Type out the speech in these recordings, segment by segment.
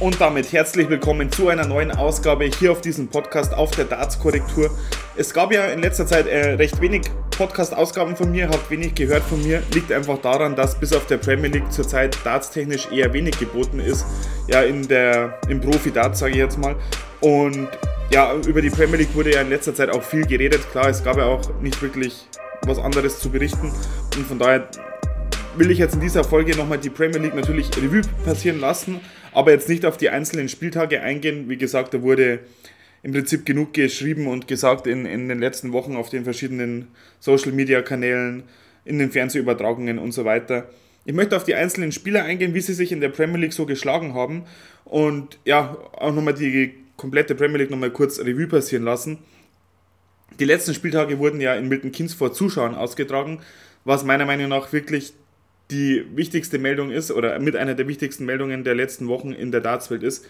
Und damit herzlich willkommen zu einer neuen Ausgabe hier auf diesem Podcast auf der Darts-Korrektur. Es gab ja in letzter Zeit äh, recht wenig Podcast-Ausgaben von mir, habt wenig gehört von mir. Liegt einfach daran, dass bis auf der Premier League zurzeit dartstechnisch eher wenig geboten ist. Ja, in der, im Profi-Darts sage ich jetzt mal. Und ja, über die Premier League wurde ja in letzter Zeit auch viel geredet. Klar, es gab ja auch nicht wirklich was anderes zu berichten. Und von daher will ich jetzt in dieser Folge nochmal die Premier League natürlich Revue passieren lassen, aber jetzt nicht auf die einzelnen Spieltage eingehen. Wie gesagt, da wurde im Prinzip genug geschrieben und gesagt in, in den letzten Wochen auf den verschiedenen Social Media Kanälen, in den Fernsehübertragungen und so weiter. Ich möchte auf die einzelnen Spieler eingehen, wie sie sich in der Premier League so geschlagen haben und ja, auch nochmal die komplette Premier League nochmal kurz Revue passieren lassen. Die letzten Spieltage wurden ja in Milton Keynes vor Zuschauern ausgetragen, was meiner Meinung nach wirklich die wichtigste Meldung ist oder mit einer der wichtigsten Meldungen der letzten Wochen in der Dartswelt ist.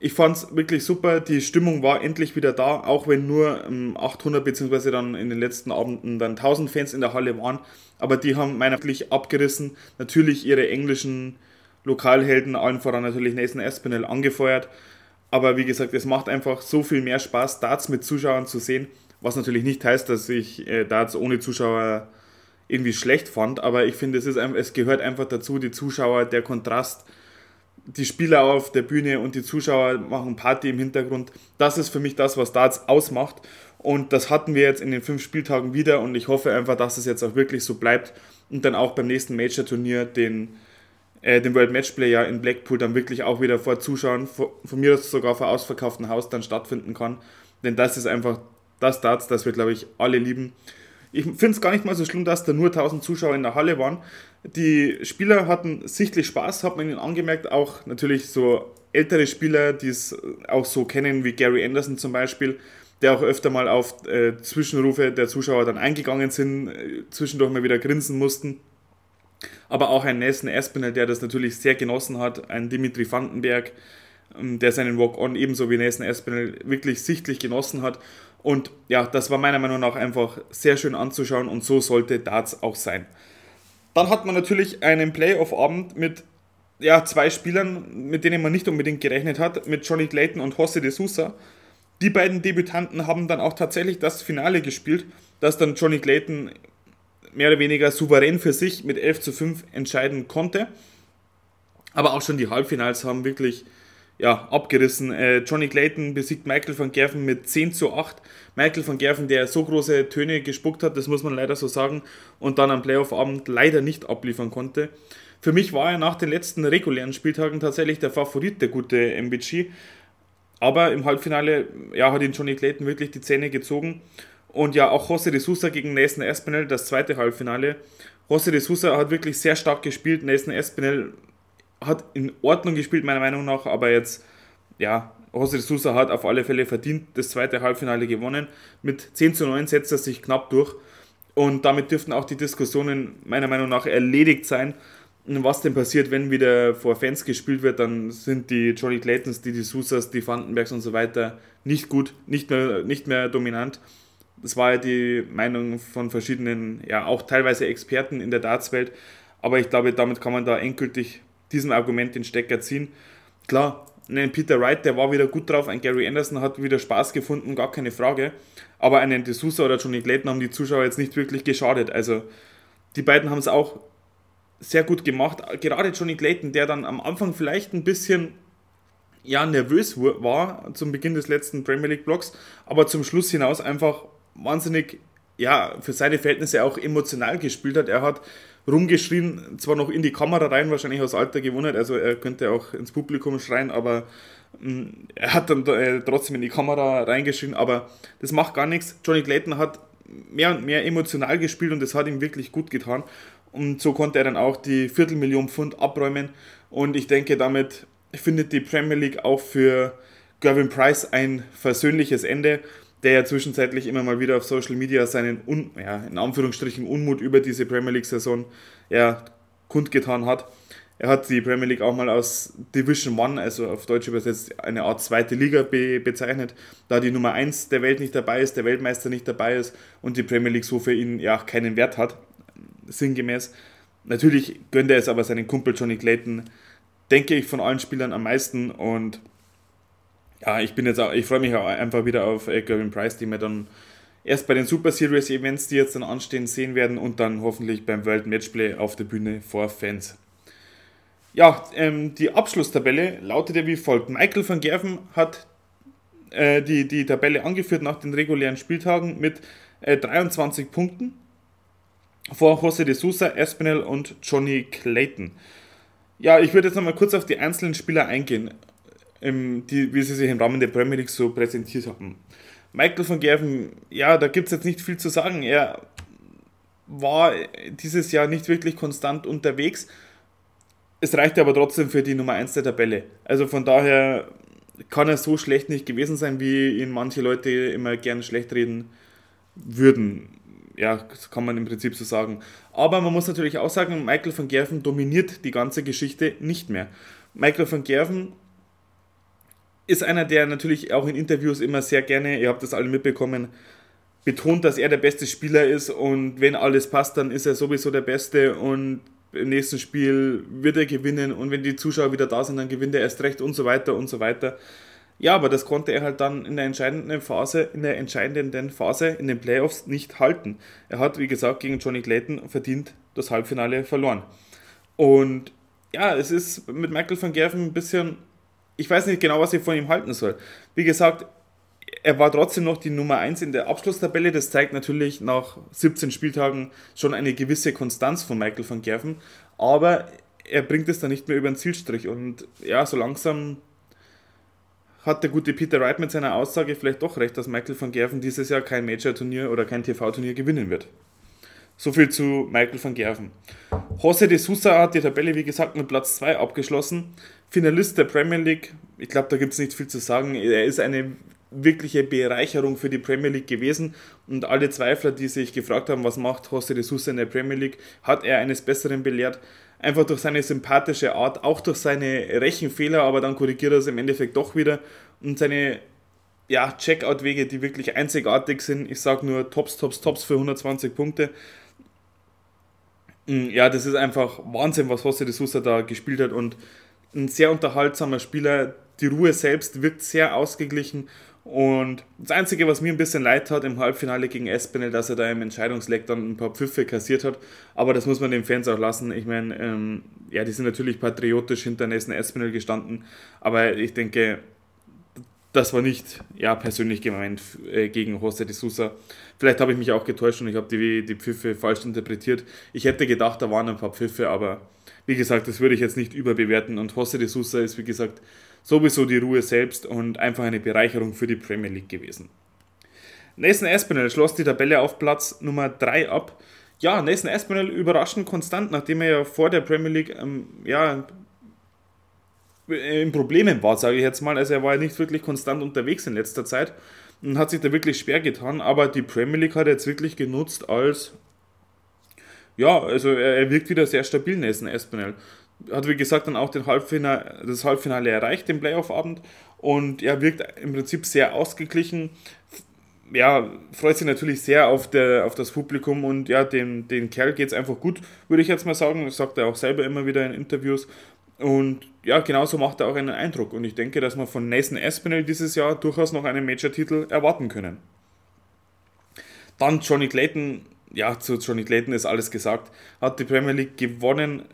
Ich fand es wirklich super, die Stimmung war endlich wieder da, auch wenn nur 800 ähm, beziehungsweise dann in den letzten Abenden dann 1000 Fans in der Halle waren, aber die haben meiner wirklich abgerissen, natürlich ihre englischen Lokalhelden, allen voran natürlich Nathan Espinel angefeuert, aber wie gesagt, es macht einfach so viel mehr Spaß, Darts mit Zuschauern zu sehen, was natürlich nicht heißt, dass ich äh, Darts ohne Zuschauer irgendwie schlecht fand, aber ich finde, es, ist, es gehört einfach dazu, die Zuschauer, der Kontrast, die Spieler auf der Bühne und die Zuschauer machen Party im Hintergrund. Das ist für mich das, was Darts ausmacht. Und das hatten wir jetzt in den fünf Spieltagen wieder und ich hoffe einfach, dass es jetzt auch wirklich so bleibt und dann auch beim nächsten Major-Turnier den, äh, den World Matchplay ja in Blackpool dann wirklich auch wieder vor Zuschauern, vor, von mir aus sogar vor ausverkauftem Haus dann stattfinden kann. Denn das ist einfach das Darts, das wir, glaube ich, alle lieben. Ich finde es gar nicht mal so schlimm, dass da nur 1000 Zuschauer in der Halle waren. Die Spieler hatten sichtlich Spaß, hat man ihnen angemerkt. Auch natürlich so ältere Spieler, die es auch so kennen, wie Gary Anderson zum Beispiel, der auch öfter mal auf äh, Zwischenrufe der Zuschauer dann eingegangen sind, äh, zwischendurch mal wieder grinsen mussten. Aber auch ein Nelson Espinel, der das natürlich sehr genossen hat, ein Dimitri Vandenberg, ähm, der seinen Walk-On ebenso wie Nelson Espinel wirklich sichtlich genossen hat. Und ja, das war meiner Meinung nach einfach sehr schön anzuschauen und so sollte Darts auch sein. Dann hat man natürlich einen Playoff-Abend mit ja, zwei Spielern, mit denen man nicht unbedingt gerechnet hat, mit Johnny Clayton und José de Sousa. Die beiden Debütanten haben dann auch tatsächlich das Finale gespielt, das dann Johnny Clayton mehr oder weniger souverän für sich mit 11 zu 5 entscheiden konnte. Aber auch schon die Halbfinals haben wirklich ja, abgerissen. Äh, Johnny Clayton besiegt Michael van Gerven mit 10 zu 8. Michael van Gerven, der so große Töne gespuckt hat, das muss man leider so sagen, und dann am Playoff-Abend leider nicht abliefern konnte. Für mich war er nach den letzten regulären Spieltagen tatsächlich der Favorit, der gute MBG. Aber im Halbfinale ja, hat ihn Johnny Clayton wirklich die Zähne gezogen. Und ja, auch José de Sousa gegen Nathan Espinel, das zweite Halbfinale. José de Sousa hat wirklich sehr stark gespielt. Nathan Espinel hat in Ordnung gespielt, meiner Meinung nach, aber jetzt, ja, José Sousa hat auf alle Fälle verdient das zweite Halbfinale gewonnen. Mit 10 zu 9 setzt er sich knapp durch. Und damit dürften auch die Diskussionen meiner Meinung nach erledigt sein. Was denn passiert, wenn wieder vor Fans gespielt wird, dann sind die Johnny Claytons, die, die Sousas, die Vandenbergs und so weiter nicht gut, nicht mehr, nicht mehr dominant. Das war ja die Meinung von verschiedenen, ja auch teilweise Experten in der Dartswelt. Aber ich glaube, damit kann man da endgültig diesem Argument den Stecker ziehen. Klar, ein Peter Wright, der war wieder gut drauf, ein Gary Anderson hat wieder Spaß gefunden, gar keine Frage. Aber einen D'Souza oder Johnny Clayton haben die Zuschauer jetzt nicht wirklich geschadet. Also die beiden haben es auch sehr gut gemacht. Gerade Johnny Clayton, der dann am Anfang vielleicht ein bisschen ja, nervös war zum Beginn des letzten Premier League Blocks, aber zum Schluss hinaus einfach wahnsinnig, ja, für seine Verhältnisse auch emotional gespielt hat. Er hat rumgeschrien, zwar noch in die Kamera rein, wahrscheinlich aus Alter gewohnt, also er könnte auch ins Publikum schreien, aber mh, mm, er hat dann äh, trotzdem in die Kamera reingeschrien, aber das macht gar nichts. Johnny Clayton hat mehr und mehr emotional gespielt und das hat ihm wirklich gut getan. Und so konnte er dann auch die Viertelmillion Pfund abräumen. Und ich denke, damit findet die Premier League auch für Gervin Price ein versöhnliches Ende der ja zwischenzeitlich immer mal wieder auf Social Media seinen, Un, ja, in Anführungsstrichen, Unmut über diese Premier League-Saison ja, kundgetan hat. Er hat die Premier League auch mal aus Division One, also auf Deutsch übersetzt eine Art zweite Liga be bezeichnet, da die Nummer 1 der Welt nicht dabei ist, der Weltmeister nicht dabei ist und die Premier League so für ihn ja keinen Wert hat, sinngemäß. Natürlich gönnt er es aber seinen Kumpel Johnny Clayton, denke ich, von allen Spielern am meisten und ja, ich bin jetzt auch, ich freue mich auch einfach wieder auf äh, Gervin Price, die wir dann erst bei den Super Series Events, die jetzt dann anstehen, sehen werden und dann hoffentlich beim World Matchplay auf der Bühne vor Fans. Ja, ähm, die Abschlusstabelle lautete wie folgt. Michael van Gerven hat äh, die, die Tabelle angeführt nach den regulären Spieltagen mit äh, 23 Punkten vor José de Sousa, Espinel und Johnny Clayton. Ja, ich würde jetzt nochmal kurz auf die einzelnen Spieler eingehen, ähm, die, wie sie sich im Rahmen der Premier League so präsentiert haben. Michael van Gerven, ja, da gibt es jetzt nicht viel zu sagen. Er war dieses Jahr nicht wirklich konstant unterwegs. Es reichte aber trotzdem für die Nummer 1 der Tabelle. Also von daher kann er so schlecht nicht gewesen sein, wie ihn manche Leute immer gern schlecht reden würden. Ja, das kann man im Prinzip so sagen. Aber man muss natürlich auch sagen, Michael van Gerven dominiert die ganze Geschichte nicht mehr. Michael van Gerven ist einer, der natürlich auch in Interviews immer sehr gerne, ihr habt das alle mitbekommen, betont, dass er der beste Spieler ist und wenn alles passt, dann ist er sowieso der Beste und im nächsten Spiel wird er gewinnen und wenn die Zuschauer wieder da sind, dann gewinnt er erst recht und so weiter und so weiter. Ja, aber das konnte er halt dann in der entscheidenden Phase, in der entscheidenden Phase in den Playoffs nicht halten. Er hat, wie gesagt, gegen Johnny Clayton verdient das Halbfinale verloren. Und ja, es ist mit Michael van Gerven ein bisschen, ich weiß nicht genau, was ich von ihm halten soll. Wie gesagt, er war trotzdem noch die Nummer 1 in der Abschlusstabelle. Das zeigt natürlich nach 17 Spieltagen schon eine gewisse Konstanz von Michael van Gerven. Aber er bringt es dann nicht mehr über den Zielstrich. Und ja, so langsam hat der gute Peter Wright mit seiner Aussage vielleicht doch recht, dass Michael van Gerven dieses Jahr kein Major-Turnier oder kein TV-Turnier gewinnen wird. Soviel zu Michael van Gerven. José de Sousa hat die Tabelle, wie gesagt, mit Platz 2 abgeschlossen. Finalist der Premier League. Ich glaube, da gibt es nicht viel zu sagen. Er ist eine wirkliche Bereicherung für die Premier League gewesen. Und alle Zweifler, die sich gefragt haben, was macht José de Sousa in der Premier League, hat er eines Besseren belehrt. Einfach durch seine sympathische Art, auch durch seine Rechenfehler, aber dann korrigiert er es im Endeffekt doch wieder. Und seine ja, Checkout-Wege, die wirklich einzigartig sind. Ich sage nur Tops, Tops, Tops für 120 Punkte. Mm, ja, das ist einfach Wahnsinn, was José de Sousa da gespielt hat und ein sehr unterhaltsamer Spieler. Die Ruhe selbst wirkt sehr ausgeglichen und das Einzige, was mir ein bisschen leid hat im Halbfinale gegen Espinel, dass er da im Entscheidungsleck dann ein paar Pfiffe kassiert hat. Aber das muss man den Fans auch lassen. Ich meine, ähm, ja, die sind natürlich patriotisch hinter Nessen Espinel gestanden. Aber ich denke, das war nicht ja, persönlich gemeint äh, gegen José de Sousa. Vielleicht habe ich mich auch getäuscht und ich habe die, die Pfiffe falsch interpretiert. Ich hätte gedacht, da waren ein paar Pfiffe, aber wie gesagt, das würde ich jetzt nicht überbewerten. Und José de Sousa ist, wie gesagt, sowieso die Ruhe selbst und einfach eine Bereicherung für die Premier League gewesen. Nathan Aspinall schloss die Tabelle auf Platz Nummer 3 ab. Ja, Nathan Aspinall überraschend konstant, nachdem er ja vor der Premier League ähm, ja, in Problemen war, sage ich jetzt mal. Also er war ja nicht wirklich konstant unterwegs in letzter Zeit und hat sich da wirklich schwer getan. Aber die Premier League hat er jetzt wirklich genutzt als ja, also er, er wirkt wieder sehr stabil, Nathan Aspinall hat wie gesagt dann auch den Halbfinale, das Halbfinale erreicht, den Playoff-Abend und er wirkt im Prinzip sehr ausgeglichen. Ja, freut sich natürlich sehr auf, der, auf das Publikum und ja, dem, den Kerl geht es einfach gut, würde ich jetzt mal sagen. Das sagt er auch selber immer wieder in Interviews. Und ja, genauso macht er auch einen Eindruck. Und ich denke, dass wir von Nathan Aspinall dieses Jahr durchaus noch einen Major-Titel erwarten können. Dann Johnny Clayton, ja, zu Johnny Clayton ist alles gesagt, hat die Premier League gewonnen,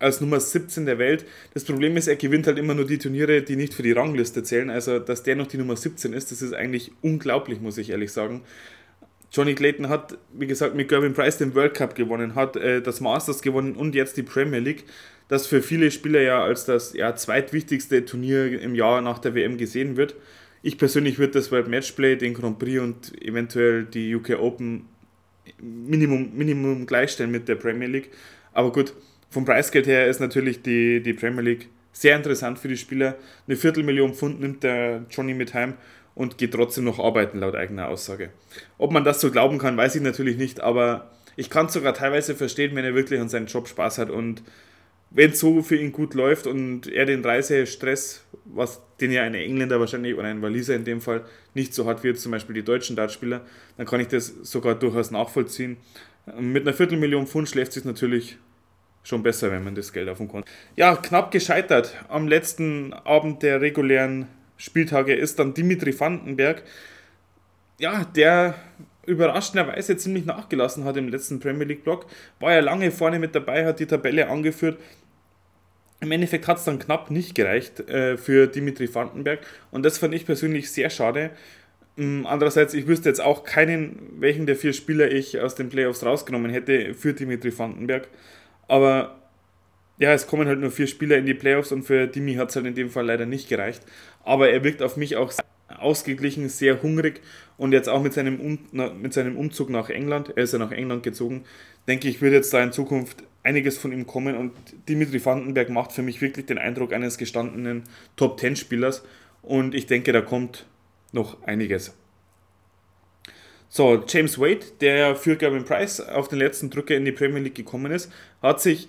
als Nummer 17 der Welt. Das Problem ist, er gewinnt halt immer nur die Turniere, die nicht für die Rangliste zählen. Also, dass der noch die Nummer 17 ist, das ist eigentlich unglaublich, muss ich ehrlich sagen. Johnny Clayton hat, wie gesagt, mit Gervin Price den World Cup gewonnen, hat äh, das Masters gewonnen und jetzt die Premier League, das für viele Spieler ja als das ja, zweitwichtigste Turnier im Jahr nach der WM gesehen wird. Ich persönlich würde das World Matchplay, den Grand Prix und eventuell die UK Open Minimum, Minimum gleichstellen mit der Premier League. Aber gut, vom Preisgeld her ist natürlich die, die Premier League sehr interessant für die Spieler. Eine Viertelmillion Pfund nimmt der Johnny mit heim und geht trotzdem noch arbeiten, laut eigener Aussage. Ob man das so glauben kann, weiß ich natürlich nicht, aber ich kann es sogar teilweise verstehen, wenn er wirklich an seinem Job Spaß hat und wenn es so für ihn gut läuft und er den Reisestress, was den ja ein Engländer wahrscheinlich oder ein Waliser in dem Fall nicht so hat wie jetzt zum Beispiel die deutschen Dartspieler, dann kann ich das sogar durchaus nachvollziehen. Mit einer Viertelmillion Pfund schläft sich natürlich schon besser, wenn man das Geld auf dem Konto. Ja, knapp gescheitert. Am letzten Abend der regulären Spieltage ist dann Dimitri Vandenberg. Ja, der überraschenderweise ziemlich nachgelassen hat im letzten Premier League Block. War ja lange vorne mit dabei, hat die Tabelle angeführt. Im Endeffekt hat es dann knapp nicht gereicht äh, für Dimitri Vandenberg und das fand ich persönlich sehr schade. Ähm, andererseits, ich wüsste jetzt auch keinen, welchen der vier Spieler ich aus den Playoffs rausgenommen hätte für Dimitri Vandenberg. Aber ja, es kommen halt nur vier Spieler in die Playoffs und für Dimi hat es halt in dem Fall leider nicht gereicht. Aber er wirkt auf mich auch ausgeglichen, sehr hungrig und jetzt auch mit seinem, um, mit seinem Umzug nach England, er ist ja nach England gezogen, denke ich, wird jetzt da in Zukunft einiges von ihm kommen und Dimitri Vandenberg macht für mich wirklich den Eindruck eines gestandenen Top-10-Spielers und ich denke, da kommt noch einiges. So, James Wade, der für Gavin Price auf den letzten Drücker in die Premier League gekommen ist, hat sich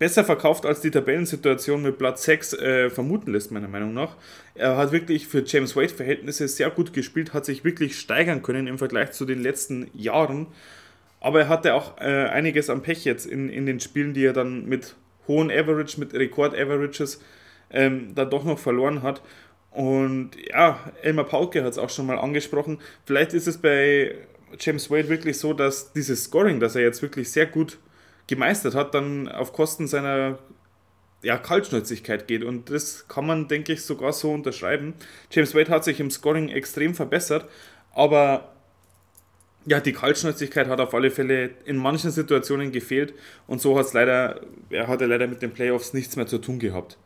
besser verkauft, als die Tabellensituation mit Platz 6 äh, vermuten lässt, meiner Meinung nach. Er hat wirklich für James Wade-Verhältnisse sehr gut gespielt, hat sich wirklich steigern können im Vergleich zu den letzten Jahren. Aber er hatte auch äh, einiges am Pech jetzt in, in den Spielen, die er dann mit hohen Average, mit Rekord-Averages ähm, dann doch noch verloren hat. Und ja, Elmar Pauke hat es auch schon mal angesprochen. Vielleicht ist es bei James Wade wirklich so, dass dieses Scoring, das er jetzt wirklich sehr gut gemeistert hat, dann auf Kosten seiner ja, Kaltschnäuzigkeit geht. Und das kann man, denke ich, sogar so unterschreiben. James Wade hat sich im Scoring extrem verbessert, aber ja, die Kaltschnäuzigkeit hat auf alle Fälle in manchen Situationen gefehlt und so hat's leider, er hatte leider mit den Playoffs nichts mehr zu tun gehabt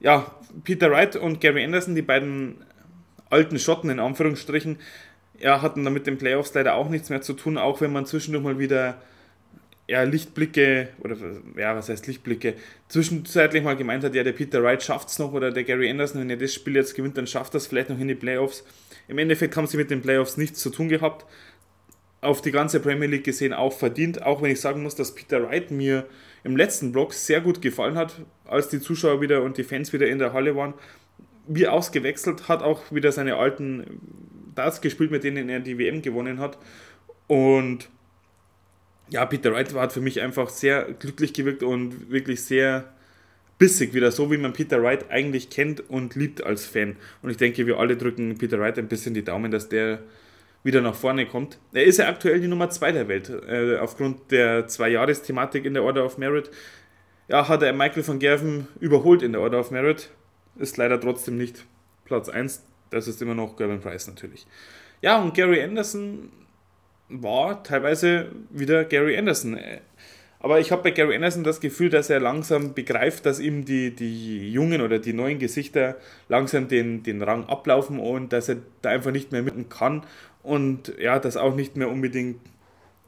ja, Peter Wright und Gary Anderson, die beiden alten Schotten in Anführungsstrichen, ja, hatten da mit den Playoffs leider auch nichts mehr zu tun, auch wenn man zwischendurch mal wieder ja, Lichtblicke, oder ja, was heißt Lichtblicke, zwischenzeitlich mal gemeint hat, ja, der Peter Wright schafft es noch oder der Gary Anderson, wenn er das Spiel jetzt gewinnt, dann schafft es vielleicht noch in die Playoffs. Im Endeffekt haben sie mit den Playoffs nichts zu tun gehabt. Auf die ganze Premier League gesehen auch verdient, auch wenn ich sagen muss, dass Peter Wright mir im letzten Block sehr gut gefallen hat, als die Zuschauer wieder und die Fans wieder in der Halle waren. Wie ausgewechselt, hat auch wieder seine alten Darts gespielt, mit denen er die WM gewonnen hat. Und ja, Peter Wright hat für mich einfach sehr glücklich gewirkt und wirklich sehr bissig wieder, so wie man Peter Wright eigentlich kennt und liebt als Fan. Und ich denke, wir alle drücken Peter Wright ein bisschen die Daumen, dass der wieder nach vorne kommt. Er ist ja aktuell die Nummer 2 der Welt. Äh, aufgrund der Zwei-Jahres-Thematik in der Order of Merit ja, hat er Michael van Gerven überholt in der Order of Merit. Ist leider trotzdem nicht Platz 1. Das ist immer noch Gervin Price natürlich. Ja, und Gary Anderson war teilweise wieder Gary Anderson. Aber ich habe bei Gary Anderson das Gefühl, dass er langsam begreift, dass ihm die, die jungen oder die neuen Gesichter langsam den, den Rang ablaufen und dass er da einfach nicht mehr mitten kann und ja, das auch nicht mehr unbedingt,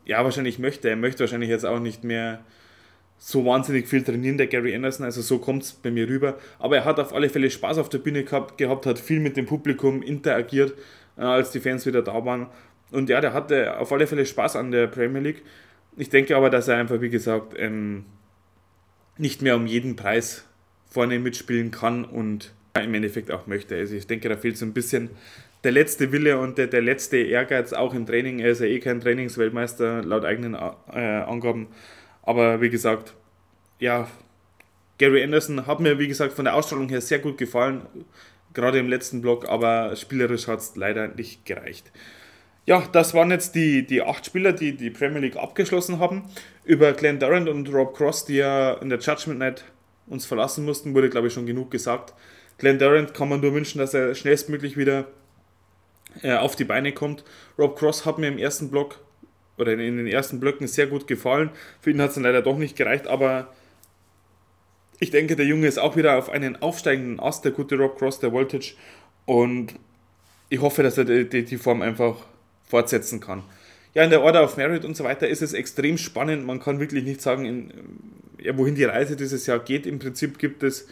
ja, wahrscheinlich möchte. Er möchte wahrscheinlich jetzt auch nicht mehr so wahnsinnig viel trainieren, der Gary Anderson, also so kommt es bei mir rüber. Aber er hat auf alle Fälle Spaß auf der Bühne gehabt, gehabt hat viel mit dem Publikum interagiert, äh, als die Fans wieder da waren. Und ja, der hatte auf alle Fälle Spaß an der Premier League. Ich denke aber, dass er einfach, wie gesagt, ähm, nicht mehr um jeden Preis vorne mitspielen kann und im Endeffekt auch möchte. Also ich denke, da fehlt so ein bisschen der letzte Wille und der, der letzte Ehrgeiz auch im Training. Er ist ja eh kein Trainingsweltmeister laut eigenen äh, Angaben. Aber wie gesagt, ja, Gary Anderson hat mir, wie gesagt, von der Ausstrahlung her sehr gut gefallen, gerade im letzten Block, aber spielerisch hat es leider nicht gereicht. Ja, das waren jetzt die, die acht Spieler, die die Premier League abgeschlossen haben. Über Glenn Durant und Rob Cross, die ja in der Judgment Night uns verlassen mussten, wurde, glaube ich, schon genug gesagt. Glenn Durant kann man nur wünschen, dass er schnellstmöglich wieder äh, auf die Beine kommt. Rob Cross hat mir im ersten Block oder in den ersten Blöcken sehr gut gefallen. Für ihn hat es dann leider doch nicht gereicht, aber ich denke, der Junge ist auch wieder auf einen aufsteigenden Ast, der gute Rob Cross, der Voltage. Und ich hoffe, dass er die, die Form einfach fortsetzen kann. Ja, in der Order of Merit und so weiter ist es extrem spannend. Man kann wirklich nicht sagen, in, ja, wohin die Reise dieses Jahr geht. Im Prinzip gibt es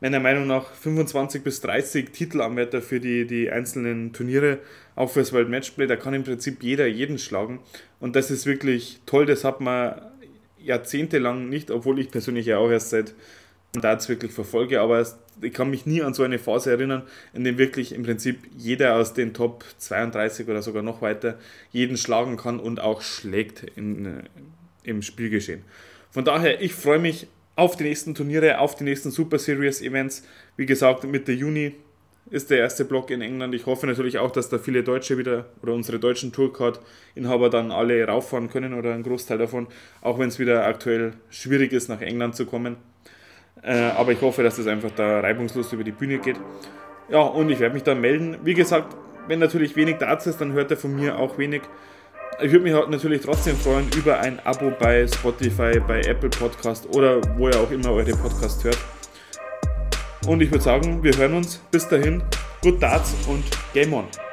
meiner Meinung nach 25 bis 30 Titelanwärter für die, die einzelnen Turniere, auch fürs World Matchplay. Da kann im Prinzip jeder jeden schlagen. Und das ist wirklich toll. Das hat man jahrzehntelang nicht, obwohl ich persönlich ja auch erst seit Darts wirklich verfolge, aber ich kann mich nie an so eine Phase erinnern, in dem wirklich im Prinzip jeder aus den Top 32 oder sogar noch weiter jeden schlagen kann und auch schlägt in, im Spielgeschehen. Von daher, ich freue mich auf die nächsten Turniere, auf die nächsten Super Series Events. Wie gesagt, Mitte Juni ist der erste Block in England. Ich hoffe natürlich auch, dass da viele Deutsche wieder oder unsere deutschen Tourcard-Inhaber dann alle rauffahren können oder ein Großteil davon, auch wenn es wieder aktuell schwierig ist, nach England zu kommen. Äh, aber ich hoffe, dass das einfach da reibungslos über die Bühne geht. Ja, und ich werde mich dann melden. Wie gesagt, wenn natürlich wenig Darts ist, dann hört er von mir auch wenig. Ich würde mich natürlich trotzdem freuen über ein Abo bei Spotify, bei Apple Podcast oder wo ihr auch immer eure Podcast hört. Und ich würde sagen, wir hören uns. Bis dahin, good Darts und Game On!